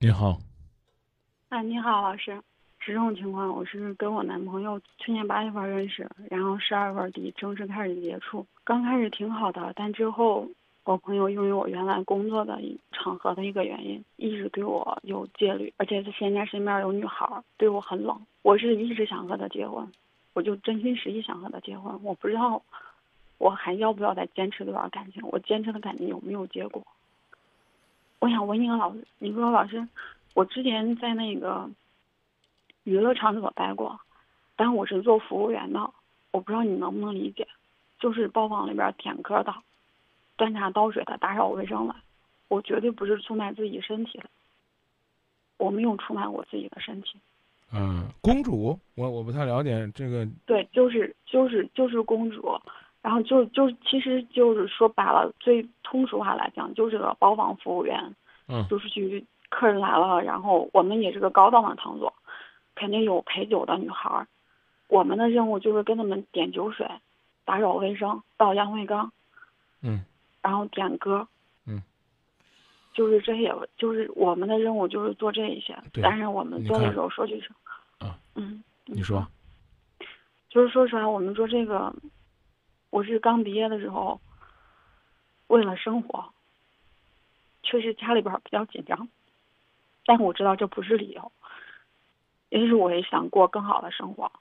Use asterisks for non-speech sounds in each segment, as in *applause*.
你好，哎，你好，老师，是这种情况，我是跟我男朋友去年八月份认识，然后十二月底正式开始接触，刚开始挺好的，但之后我朋友因为我原来工作的场合的一个原因，一直对我有戒律，而且他现在身边有女孩，对我很冷。我是一直想和他结婚，我就真心实意想和他结婚，我不知道我还要不要再坚持这段感情，我坚持的感情有没有结果？我想问一个老师，你说老师，我之前在那个娱乐场所待过，但我是做服务员的，我不知道你能不能理解，就是包房里边点歌的，端茶倒水的，打扫卫生的，我绝对不是出卖自己身体的，我没有出卖我自己的身体。嗯，公主，我我不太了解这个。对，就是就是就是公主。然后就就其实就是说白了，最通俗话来讲，就是个包房服务员，嗯，就是去客人来了，然后我们也是个高档的场所，肯定有陪酒的女孩儿，我们的任务就是跟他们点酒水，打扫卫生，倒烟灰缸，嗯，然后点歌，嗯，就是这些，就是我们的任务就是做这一些，但是我们做的时候说句实话，啊，嗯，你说，就是说实话，我们做这个。我是刚毕业的时候，为了生活，确实家里边比较紧张，但我知道这不是理由，也是我也想过更好的生活，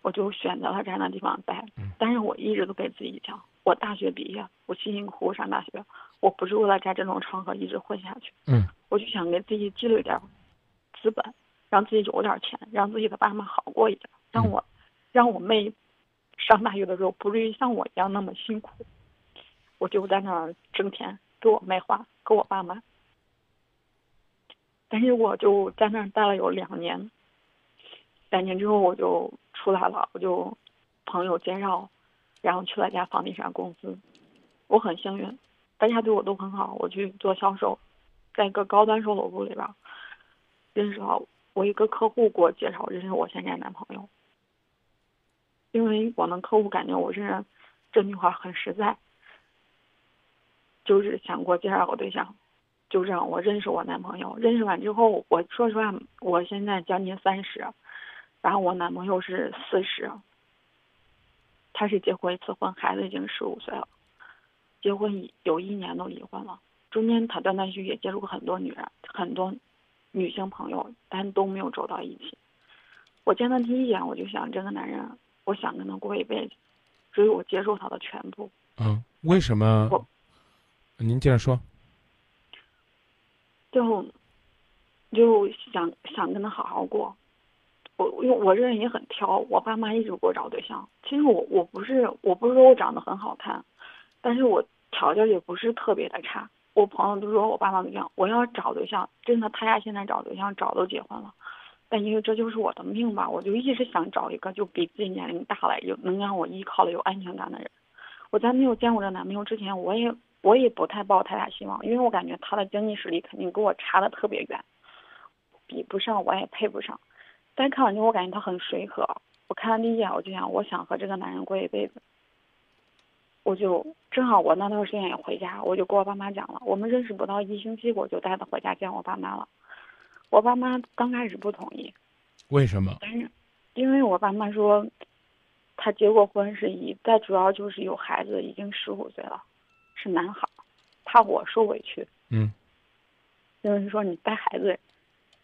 我就选择了在那地方待。但是我一直都给自己讲，我大学毕业，我辛辛苦苦上大学，我不是为了在这种场合一直混下去。嗯，我就想给自己积累点资本，让自己有点钱，让自己的爸妈好过一点，让我，让我妹。上大学的时候不至于像我一样那么辛苦，我就在那儿挣钱给我妹花，给我爸妈。但是我就在那儿待了有两年，两年之后我就出来了，我就朋友介绍，然后去了家房地产公司。我很幸运，大家对我都很好。我去做销售，在一个高端售楼部里边，认识了我一个客户给我介绍认识我现在男朋友。因为我们客户感觉我是这女孩很实在，就是想给我介绍个对象，就让我认识我男朋友。认识完之后，我说实话，我现在将近三十，然后我男朋友是四十，他是结过一次婚，孩子已经十五岁了，结婚有一年都离婚了。中间他断断续续也接触过很多女人，很多女性朋友，但都没有走到一起。我见他第一眼，我就想这个男人。我想跟他过一辈子，所以我接受他的全部。嗯，为什么？我，您接着说。就，就想想跟他好好过。我因为我这人也很挑，我爸妈一直给我找对象。其实我我不是我不是说我长得很好看，但是我条件也不是特别的差。我朋友都说我爸妈一样，我要找对象，真的他家现在找对象找都结婚了。但因为这就是我的命吧，我就一直想找一个就比自己年龄大了，有能让我依靠的、有安全感的人。我在没有见过这男朋友之前，我也我也不太抱太大希望，因为我感觉他的经济实力肯定跟我差的特别远，比不上，我也配不上。但看完之后，我感觉他很随和。我看了第一眼，我就想，我想和这个男人过一辈子。我就正好我那段时间也回家，我就跟我爸妈讲了，我们认识不到一星期，我就带他回家见我爸妈了。我爸妈刚开始不同意，为什么？但是，因为我爸妈说，他结过婚是一，再主要就是有孩子，已经十五岁了，是男孩，怕我受委屈。嗯。就是说你带孩子，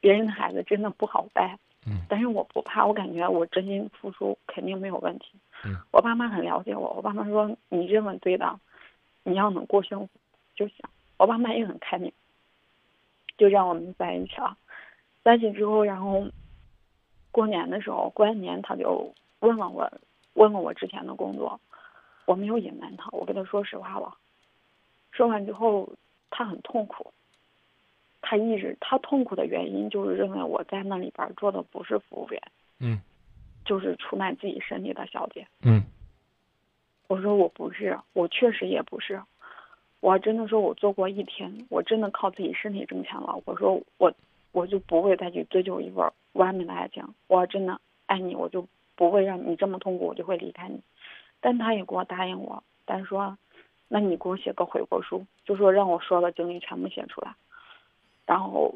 别人的孩子真的不好带。嗯。但是我不怕，我感觉我真心付出肯定没有问题。嗯。我爸妈很了解我，我爸妈说你这么对的，你要能过幸福就行。我爸妈也很开明。就让我们在一起了，在一起之后，然后过年的时候，过完年他就问了我，问了我之前的工作，我没有隐瞒他，我跟他说实话了。说完之后，他很痛苦，他一直他痛苦的原因就是认为我在那里边做的不是服务员，嗯，就是出卖自己身体的小姐，嗯，我说我不是，我确实也不是。我真的说，我做过一天，我真的靠自己身体挣钱了。我说我，我就不会再去追求一份完美的爱情。我真的爱你，我就不会让你这么痛苦，我就会离开你。但他也给我答应我，但是说，那你给我写个悔过书，就说让我说的经历全部写出来。然后，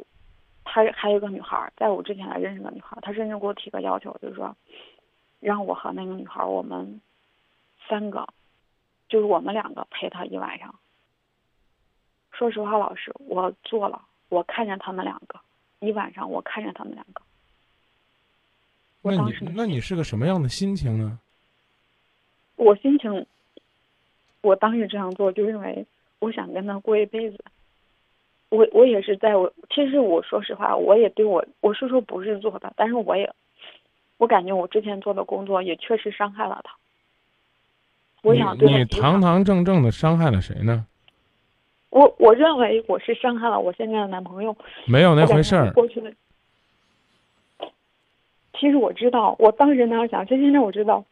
他还有一个女孩，在我之前还认识个女孩她，甚至给我提个要求，就是说，让我和那个女孩我们三个，就是我们两个陪他一晚上。说实话，老师，我做了，我看见他们两个一晚上，我看着他们两个。我那你那你是个什么样的心情呢？我心情，我当时这样做，就认为我想跟他过一辈子。我我也是在我其实我说实话，我也对我我是说不是做的，但是我也我感觉我之前做的工作也确实伤害了他。我想对你你堂堂正正的伤害了谁呢？我我认为我是伤害了我现在的男朋友，没有那回事儿。过去的，其实我知道，我当时那样想，就现在我知道，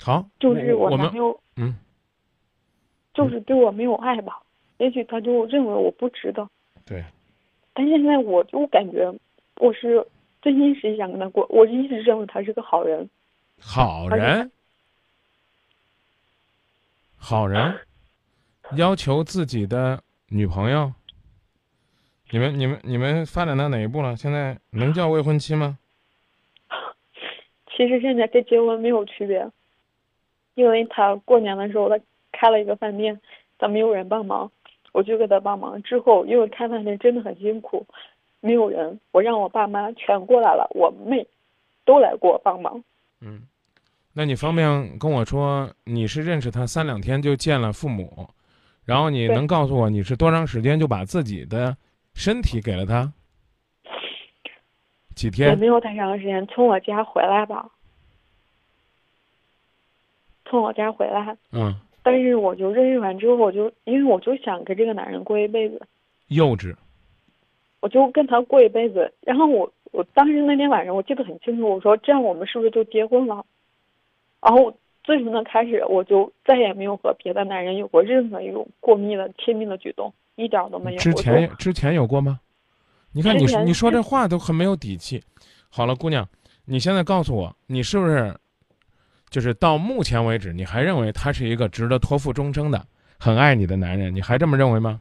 好，就是我们男朋友嗯，就是对我没有爱吧，也许他就认为我不值得。对，但现在我就感觉我是真心实意想跟他过，我一直认为他是个好人。好人，好人，要求自己的女朋友。你们你们你们发展到哪一步了？现在能叫未婚妻吗？其实现在跟结婚没有区别，因为他过年的时候他开了一个饭店，他没有人帮忙，我就给他帮忙。之后因为开饭店真的很辛苦，没有人，我让我爸妈全过来了，我妹都来给我帮忙。嗯，那你方便跟我说，你是认识他三两天就见了父母，然后你能告诉我你是多长时间就把自己的身体给了他？几天也天？没有太长时间，从我家回来吧，从我家回来，嗯，但是我就认识完之后，我就因为我就想跟这个男人过一辈子，幼稚。我就跟他过一辈子。然后我我当时那天晚上我记得很清楚，我说这样我们是不是就结婚了？然后自从那开始，我就再也没有和别的男人有过任何一种过密的亲密的举动，一点儿都没有。之前之前有过吗？你看你你说这话都很没有底气。好了，姑娘，你现在告诉我，你是不是就是到目前为止，你还认为他是一个值得托付终生的、很爱你的男人？你还这么认为吗？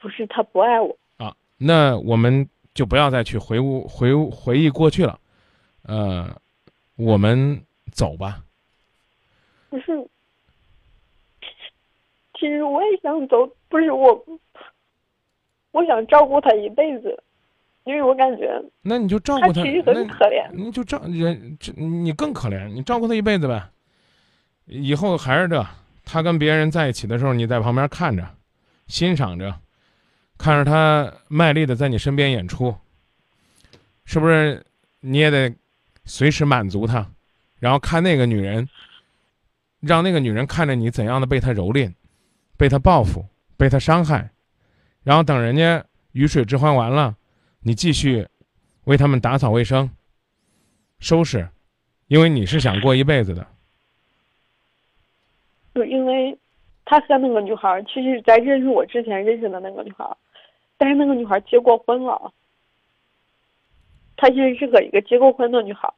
不是他不爱我，啊，那我们就不要再去回顾回回忆过去了，呃，我们走吧。不是。其实我也想走，不是我，我想照顾他一辈子，因为我感觉那你就照顾他，他其实那很可怜。你就照人，这你更可怜，你照顾他一辈子呗。以后还是这，他跟别人在一起的时候，你在旁边看着，欣赏着，看着他卖力的在你身边演出，是不是？你也得随时满足他，然后看那个女人，让那个女人看着你怎样的被他蹂躏，被他报复，被他伤害，然后等人家鱼水之欢完了，你继续为他们打扫卫生、收拾，因为你是想过一辈子的。就因为他和那个女孩，其实在认识我之前认识的那个女孩，但是那个女孩结过婚了。她其实是个一个结过婚的女孩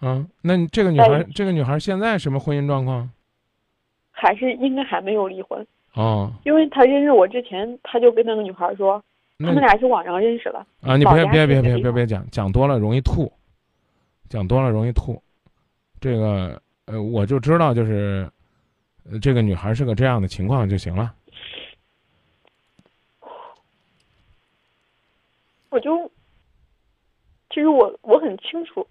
儿，嗯，那你这个女孩，这个女孩现在什么婚姻状况？还是应该还没有离婚。哦，因为他认识我之前，他就跟那个女孩说，他们俩是网上认识的。啊，你别别别别别别讲，讲多了容易吐，讲多了容易吐。这个呃，我就知道就是，呃这个女孩是个这样的情况就行了。我就，其实我我很清楚，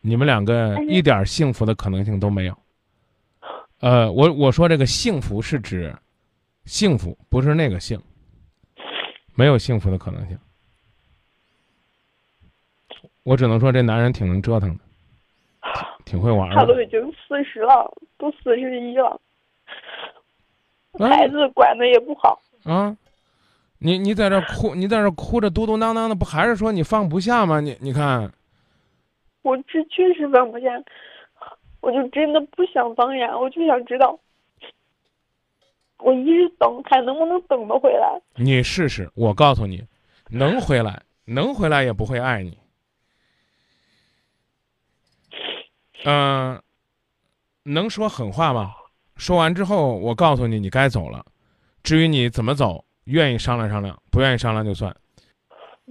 你们两个一点幸福的可能性都没有。呃，我我说这个幸福是指幸福，不是那个幸，没有幸福的可能性。我只能说这男人挺能折腾的，*laughs* 挺会玩的。他都已经四十了，都四十一了，嗯孩子管的也不好。啊，你你在这哭，你在这哭着嘟嘟囔囔的，不还是说你放不下吗？你你看，我这确实放不下，我就真的不想放下，我就想知道，我一直等，还能不能等得回来？你试试，我告诉你，能回来，能回来也不会爱你。嗯、能说狠话吗？说完之后，我告诉你，你该走了。至于你怎么走，愿意商量商量，不愿意商量就算。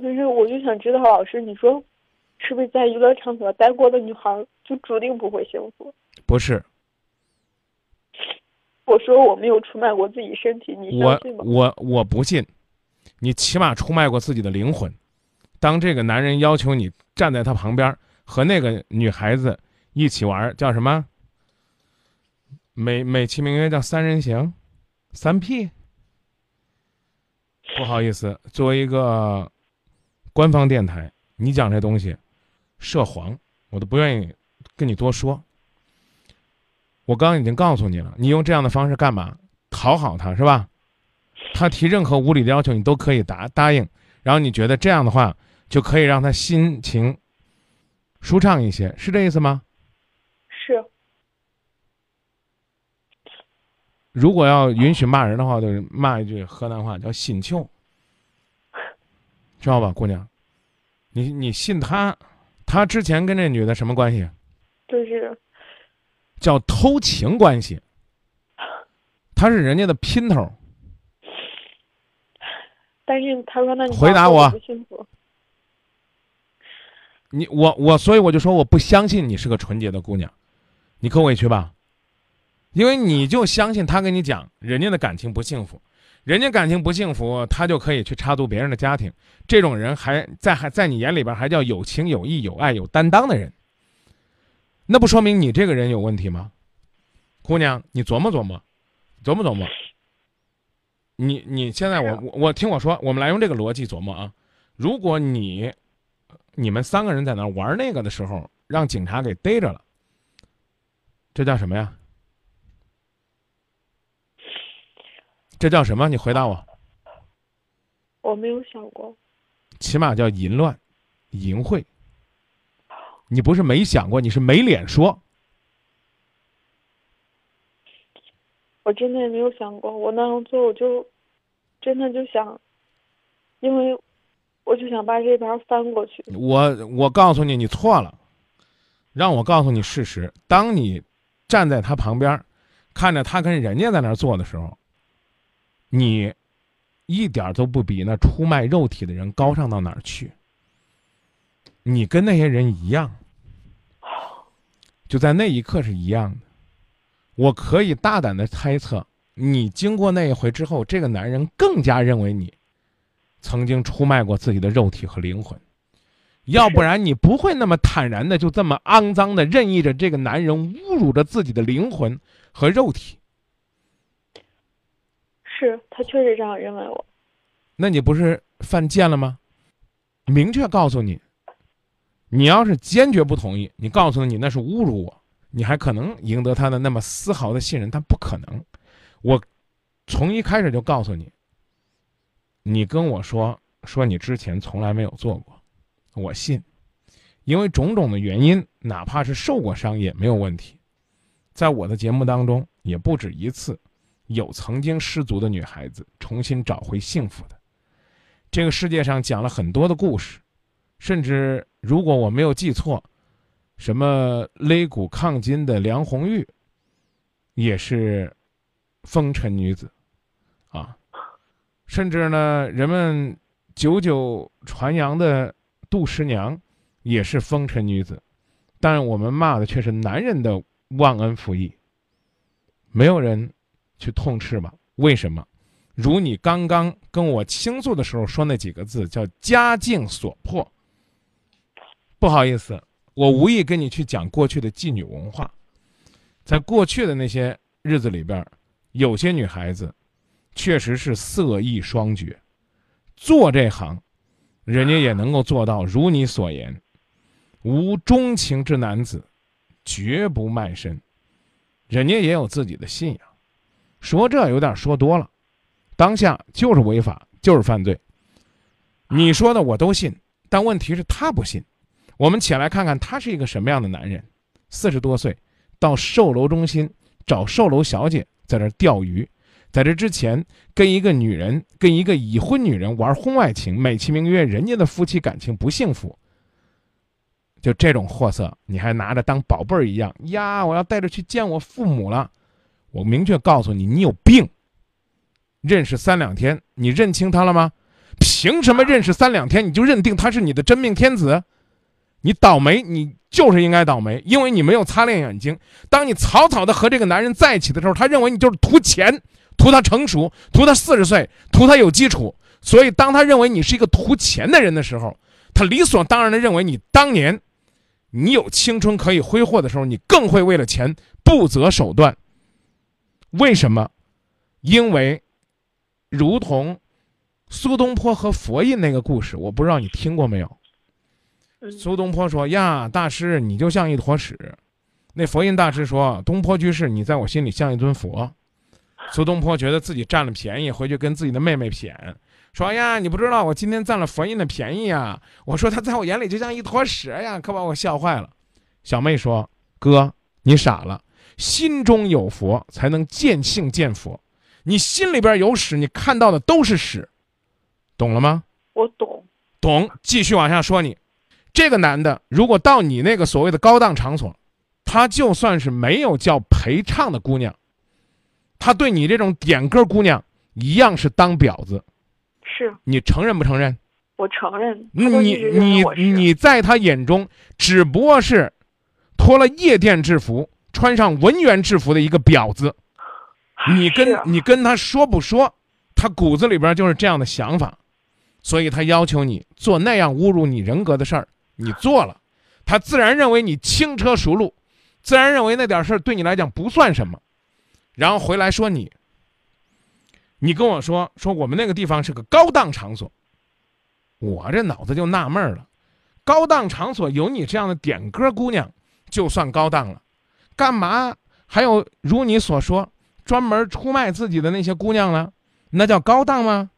就是我就想知道，老师，你说是不是在娱乐场所待过的女孩就注定不会幸福？不是，我说我没有出卖过自己身体，你相我信吗？我我不信，你起码出卖过自己的灵魂。当这个男人要求你站在他旁边和那个女孩子一起玩，叫什么？美美其名曰叫三人行，三 P。不好意思，作为一个官方电台，你讲这东西涉黄，我都不愿意跟你多说。我刚刚已经告诉你了，你用这样的方式干嘛？讨好他是吧？他提任何无理的要求，你都可以答答应，然后你觉得这样的话就可以让他心情舒畅一些，是这意思吗？是，如果要允许骂人的话，就是骂一句河南话叫“信秋”，知道吧，姑娘？你你信他？他之前跟这女的什么关系？就是叫偷情关系。他是人家的姘头，但是他说那你回答我不幸福。你我我，所以我就说我不相信你是个纯洁的姑娘，你可委屈吧？因为你就相信他跟你讲人家的感情不幸福，人家感情不幸福，他就可以去插足别人的家庭。这种人还在还在你眼里边还叫有情有义有爱有担当的人，那不说明你这个人有问题吗？姑娘，你琢磨琢磨，琢磨琢磨。你你现在我我我听我说，我们来用这个逻辑琢磨啊。如果你你们三个人在那玩那个的时候，让警察给逮着了，这叫什么呀？这叫什么？你回答我。我没有想过，起码叫淫乱、淫秽。你不是没想过，你是没脸说。我真的也没有想过，我那样做我就真的就想，因为我就想把这盘翻过去。我我告诉你，你错了。让我告诉你事实：当你站在他旁边，看着他跟人家在那儿做的时候，你一点都不比那出卖肉体的人高尚到哪儿去。你跟那些人一样，就在那一刻是一样的。我可以大胆的猜测，你经过那一回之后，这个男人更加认为你曾经出卖过自己的肉体和灵魂，要不然你不会那么坦然的就这么肮脏的任意着这个男人侮辱着自己的灵魂和肉体。是他确实这样认为我，那你不是犯贱了吗？明确告诉你，你要是坚决不同意，你告诉你那是侮辱我。你还可能赢得他的那么丝毫的信任，但不可能。我从一开始就告诉你，你跟我说说你之前从来没有做过，我信，因为种种的原因，哪怕是受过伤也没有问题。在我的节目当中，也不止一次有曾经失足的女孩子重新找回幸福的。这个世界上讲了很多的故事，甚至如果我没有记错。什么擂鼓抗金的梁红玉，也是风尘女子，啊，甚至呢，人们久久传扬的杜十娘，也是风尘女子，但我们骂的却是男人的忘恩负义。没有人去痛斥吧？为什么？如你刚刚跟我倾诉的时候说那几个字，叫家境所迫。不好意思。我无意跟你去讲过去的妓女文化，在过去的那些日子里边，有些女孩子确实是色艺双绝，做这行，人家也能够做到如你所言，无钟情之男子，绝不卖身，人家也有自己的信仰，说这有点说多了，当下就是违法，就是犯罪，你说的我都信，但问题是他不信。我们且来看看他是一个什么样的男人。四十多岁，到售楼中心找售楼小姐，在这钓鱼。在这之前，跟一个女人，跟一个已婚女人玩婚外情，美其名曰人家的夫妻感情不幸福。就这种货色，你还拿着当宝贝儿一样呀？我要带着去见我父母了。我明确告诉你，你有病。认识三两天，你认清他了吗？凭什么认识三两天你就认定他是你的真命天子？你倒霉，你就是应该倒霉，因为你没有擦亮眼睛。当你草草的和这个男人在一起的时候，他认为你就是图钱，图他成熟，图他四十岁，图他有基础。所以，当他认为你是一个图钱的人的时候，他理所当然的认为你当年你有青春可以挥霍的时候，你更会为了钱不择手段。为什么？因为，如同苏东坡和佛印那个故事，我不知道你听过没有。苏东坡说：“呀，大师，你就像一坨屎。”那佛印大师说：“东坡居士，你在我心里像一尊佛。”苏东坡觉得自己占了便宜，回去跟自己的妹妹谝，说：“呀，你不知道我今天占了佛印的便宜啊！我说他在我眼里就像一坨屎呀，可把我笑坏了。”小妹说：“哥，你傻了，心中有佛才能见性见佛。你心里边有屎，你看到的都是屎，懂了吗？”我懂，懂。继续往下说你。这个男的，如果到你那个所谓的高档场所，他就算是没有叫陪唱的姑娘，他对你这种点歌姑娘一样是当婊子。是你承认不承认？我承认。你你你在他眼中只不过是脱了夜店制服、穿上文员制服的一个婊子。你跟你跟他说不说，他骨子里边就是这样的想法，所以他要求你做那样侮辱你人格的事儿。你做了，他自然认为你轻车熟路，自然认为那点事儿对你来讲不算什么，然后回来说你。你跟我说说我们那个地方是个高档场所，我这脑子就纳闷了，高档场所有你这样的点歌姑娘就算高档了，干嘛还有如你所说专门出卖自己的那些姑娘呢？那叫高档吗？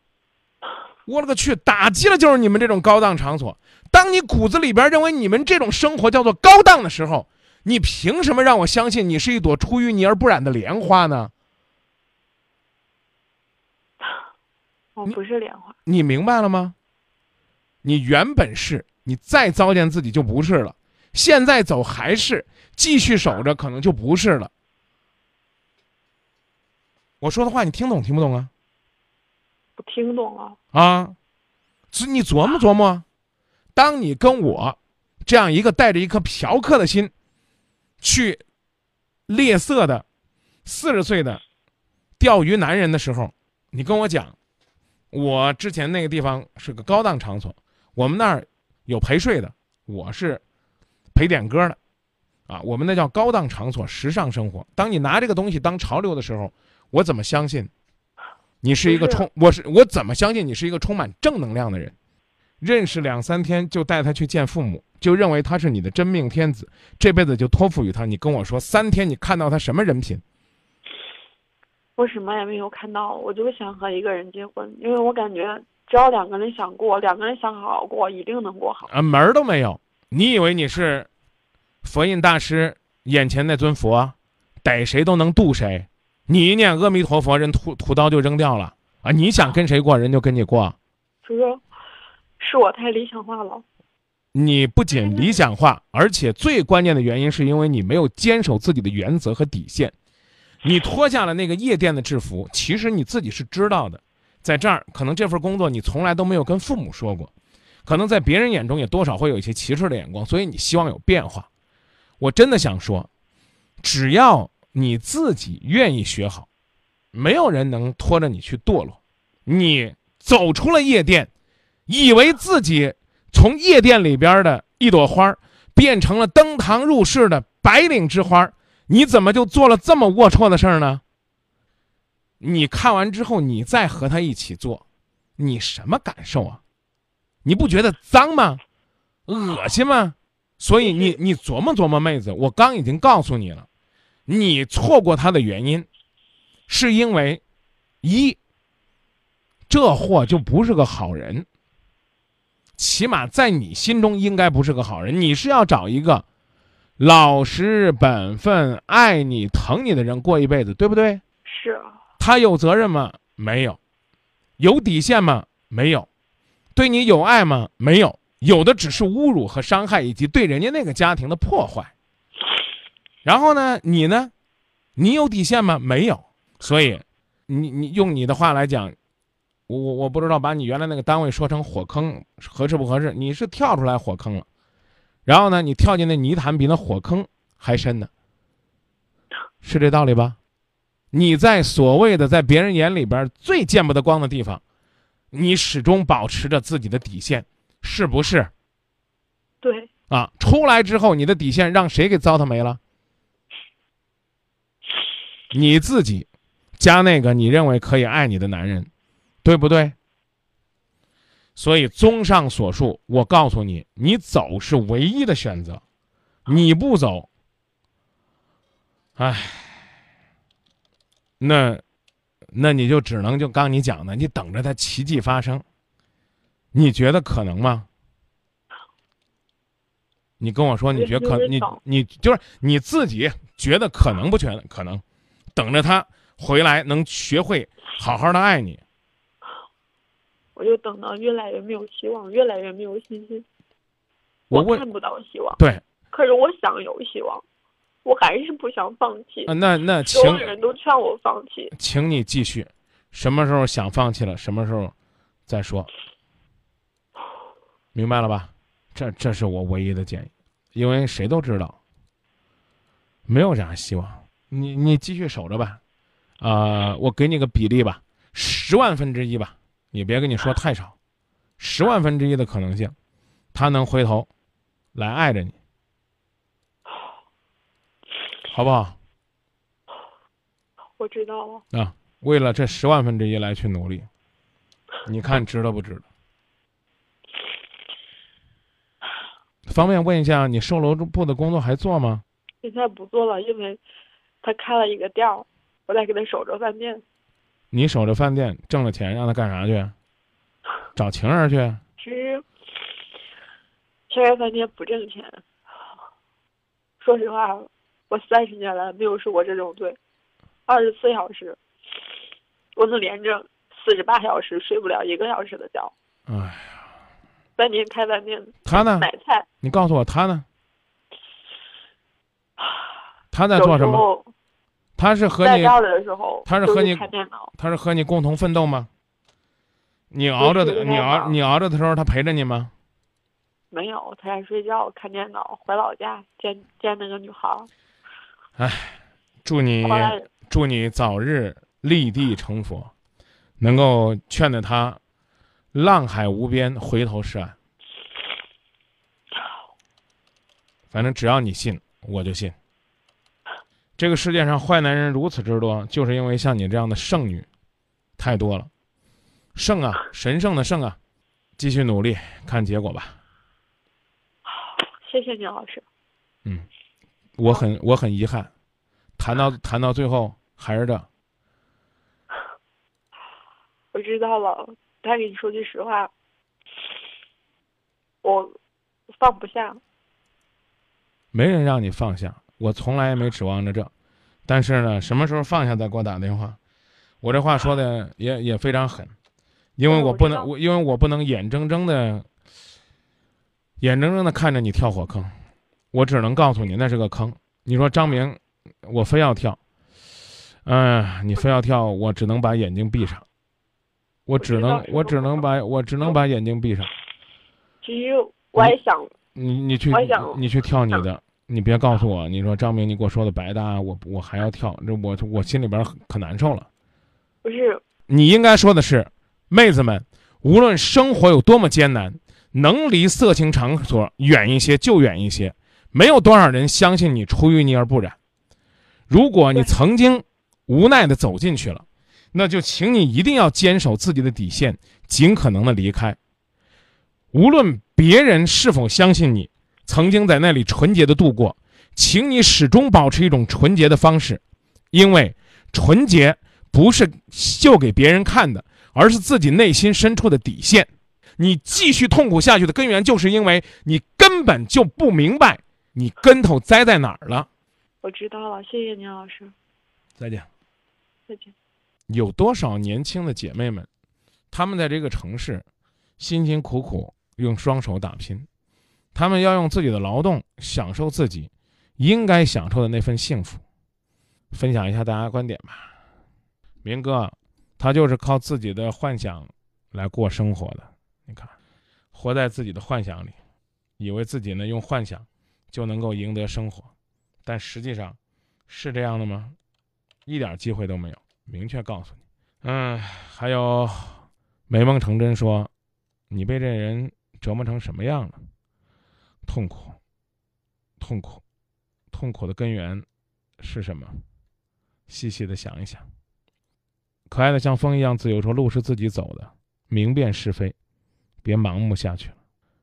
我勒个去！打击了就是你们这种高档场所。当你骨子里边认为你们这种生活叫做高档的时候，你凭什么让我相信你是一朵出淤泥而不染的莲花呢？我不是莲花。你明白了吗？你原本是，你再糟践自己就不是了。现在走还是继续守着，可能就不是了。我说的话你听懂听不懂啊？不听懂啊啊，是你琢磨琢磨，当你跟我这样一个带着一颗嫖客的心去猎色的四十岁的钓鱼男人的时候，你跟我讲，我之前那个地方是个高档场所，我们那儿有陪睡的，我是陪点歌的，啊，我们那叫高档场所，时尚生活。当你拿这个东西当潮流的时候，我怎么相信？你是一个充，我是我怎么相信你是一个充满正能量的人？认识两三天就带他去见父母，就认为他是你的真命天子，这辈子就托付于他。你跟我说三天，你看到他什么人品？我什么也没有看到，我就想和一个人结婚，因为我感觉只要两个人想过，两个人想好好过，一定能过好。啊，门儿都没有！你以为你是佛印大师眼前那尊佛，逮谁都能渡谁？你一念阿弥陀佛，人屠屠刀就扔掉了啊！你想跟谁过，人就跟你过。哥，是我太理想化了。你不仅理想化，而且最关键的原因是因为你没有坚守自己的原则和底线。你脱下了那个夜店的制服，其实你自己是知道的。在这儿，可能这份工作你从来都没有跟父母说过，可能在别人眼中也多少会有一些歧视的眼光，所以你希望有变化。我真的想说，只要。你自己愿意学好，没有人能拖着你去堕落。你走出了夜店，以为自己从夜店里边的一朵花变成了登堂入室的白领之花，你怎么就做了这么龌龊的事儿呢？你看完之后，你再和他一起做，你什么感受啊？你不觉得脏吗？恶心吗？所以你你琢磨琢磨，妹子，我刚已经告诉你了。你错过他的原因，是因为一，这货就不是个好人。起码在你心中应该不是个好人。你是要找一个老实本分、爱你疼你的人过一辈子，对不对？是啊。他有责任吗？没有。有底线吗？没有。对你有爱吗？没有。有的只是侮辱和伤害，以及对人家那个家庭的破坏。然后呢？你呢？你有底线吗？没有。所以，你你用你的话来讲，我我我不知道把你原来那个单位说成火坑合适不合适？你是跳出来火坑了，然后呢，你跳进那泥潭比那火坑还深呢，是这道理吧？你在所谓的在别人眼里边最见不得光的地方，你始终保持着自己的底线，是不是？对，啊，出来之后你的底线让谁给糟蹋没了？你自己加那个你认为可以爱你的男人，对不对？所以综上所述，我告诉你，你走是唯一的选择，你不走，唉，那那你就只能就刚你讲的，你等着他奇迹发生，你觉得可能吗？你跟我说，你觉得可你你就是你自己觉得可能不觉得可能？等着他回来能学会好好的爱你，我就等到越来越没有希望，越来越没有信心。我看不到希望。对。可是我想有希望，我还是不想放弃。那那所有人都劝我放弃，请你继续。什么时候想放弃了，什么时候再说。明白了吧？这这是我唯一的建议，因为谁都知道，没有啥希望。你你继续守着吧，啊，我给你个比例吧，十万分之一吧，你别跟你说太少，十万分之一的可能性，他能回头来爱着你，好不好？我知道了。啊，为了这十万分之一来去努力，你看 *laughs* 值得不值得？方便问一下，你售楼部的工作还做吗？现在不做了，因为。他开了一个店儿，我在给他守着饭店。你守着饭店挣了钱，让他干啥去？找情人去？其实，现在饭店不挣钱。说实话，我三十年来没有受过这种罪。二十四小时，我能连着四十八小时睡不了一个小时的觉。哎呀！饭店开饭店，他呢？买菜。你告诉我他呢？他在做什么？他是和你的时候，他是和你，他是和你共同奋斗吗？你熬着的，你熬你熬着的时候，他陪着你吗？没有，他在睡觉看电脑。回老家见见那个女孩。哎，祝你祝你早日立地成佛，能够劝得他浪海无边，回头是岸。反正只要你信，我就信。这个世界上坏男人如此之多，就是因为像你这样的剩女太多了。圣啊，神圣的圣啊，继续努力，看结果吧。谢谢你，老师。嗯，我很我很遗憾，谈到谈到最后还是这。我知道了，再给你说句实话，我放不下。没人让你放下。我从来也没指望着这，但是呢，什么时候放下再给我打电话。我这话说的也也非常狠，因为我不能，我因为我不能眼睁睁的，眼睁睁的看着你跳火坑，我只能告诉你那是个坑。你说张明，我非要跳，哎，你非要跳，我只能把眼睛闭上，我只能，我只能把我只能把眼睛闭上。其实我也想，你你去，你去跳你的。你别告诉我，你说张明，你给我说的白搭，我我还要跳，这我我心里边可难受了。不是，你应该说的是，妹子们，无论生活有多么艰难，能离色情场所远一些就远一些。没有多少人相信你出淤泥而不染。如果你曾经无奈的走进去了，那就请你一定要坚守自己的底线，尽可能的离开。无论别人是否相信你。曾经在那里纯洁的度过，请你始终保持一种纯洁的方式，因为纯洁不是秀给别人看的，而是自己内心深处的底线。你继续痛苦下去的根源，就是因为你根本就不明白你跟头栽在哪儿了。我知道了，谢谢您，老师。再见。再见。有多少年轻的姐妹们，她们在这个城市辛辛苦苦用双手打拼。她们要用自己的劳动享受自己应该享受的那份幸福，分享一下大家观点吧。明哥，他就是靠自己的幻想来过生活的。你看，活在自己的幻想里，以为自己呢用幻想就能够赢得生活，但实际上是这样的吗？一点机会都没有。明确告诉你，嗯，还有美梦成真说，你被这人折磨成什么样了？痛苦，痛苦，痛苦的根源是什么？细细的想一想。可爱的像风一样自由，说路是自己走的，明辨是非，别盲目下去了。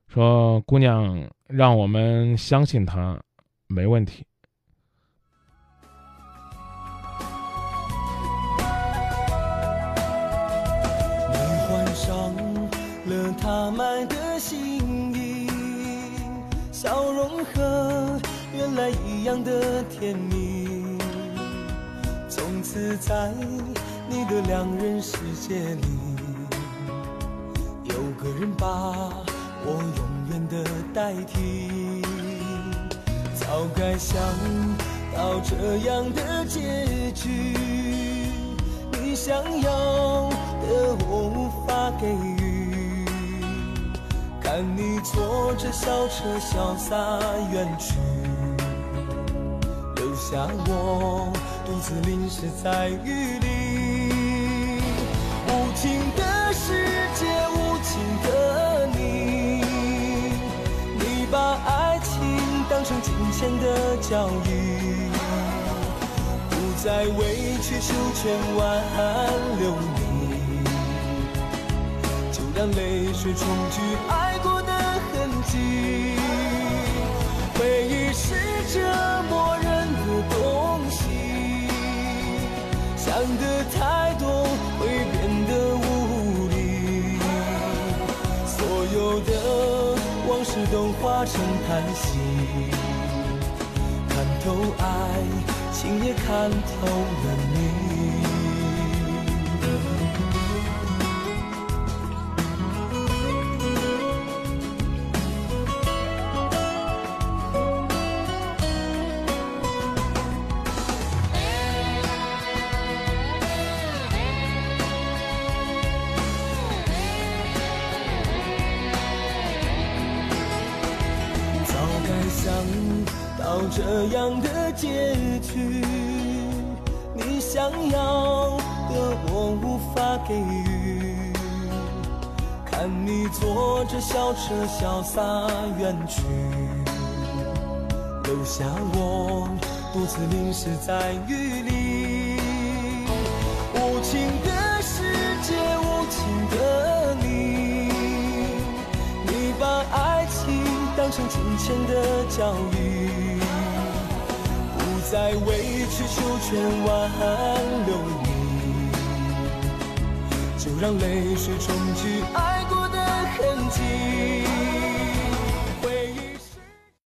说姑娘，让我们相信他，没问题。和原来一样的甜蜜，从此在。你的两人世界里，有个人把我永远的代替。早该想到这样的结局，你想要的我无法给予。看你坐着小车潇洒远去，留下我独自淋湿在雨里。无情的世界，无情的你，你把爱情当成金钱的交易，不再委曲求全挽留你，让泪水冲去爱过的痕迹。回忆是折磨人的东西，想的太多会变得无力，所有的往事。都化成叹息，看透爱情，也看透了你。到这样的结局，你想要的我无法给予。看你坐着小车潇洒远去，留下我独自淋湿在雨里。无情的世界，无情的你，你把爱情当成金钱的交易。在委曲求全挽留你，就让泪水冲去爱过的痕迹。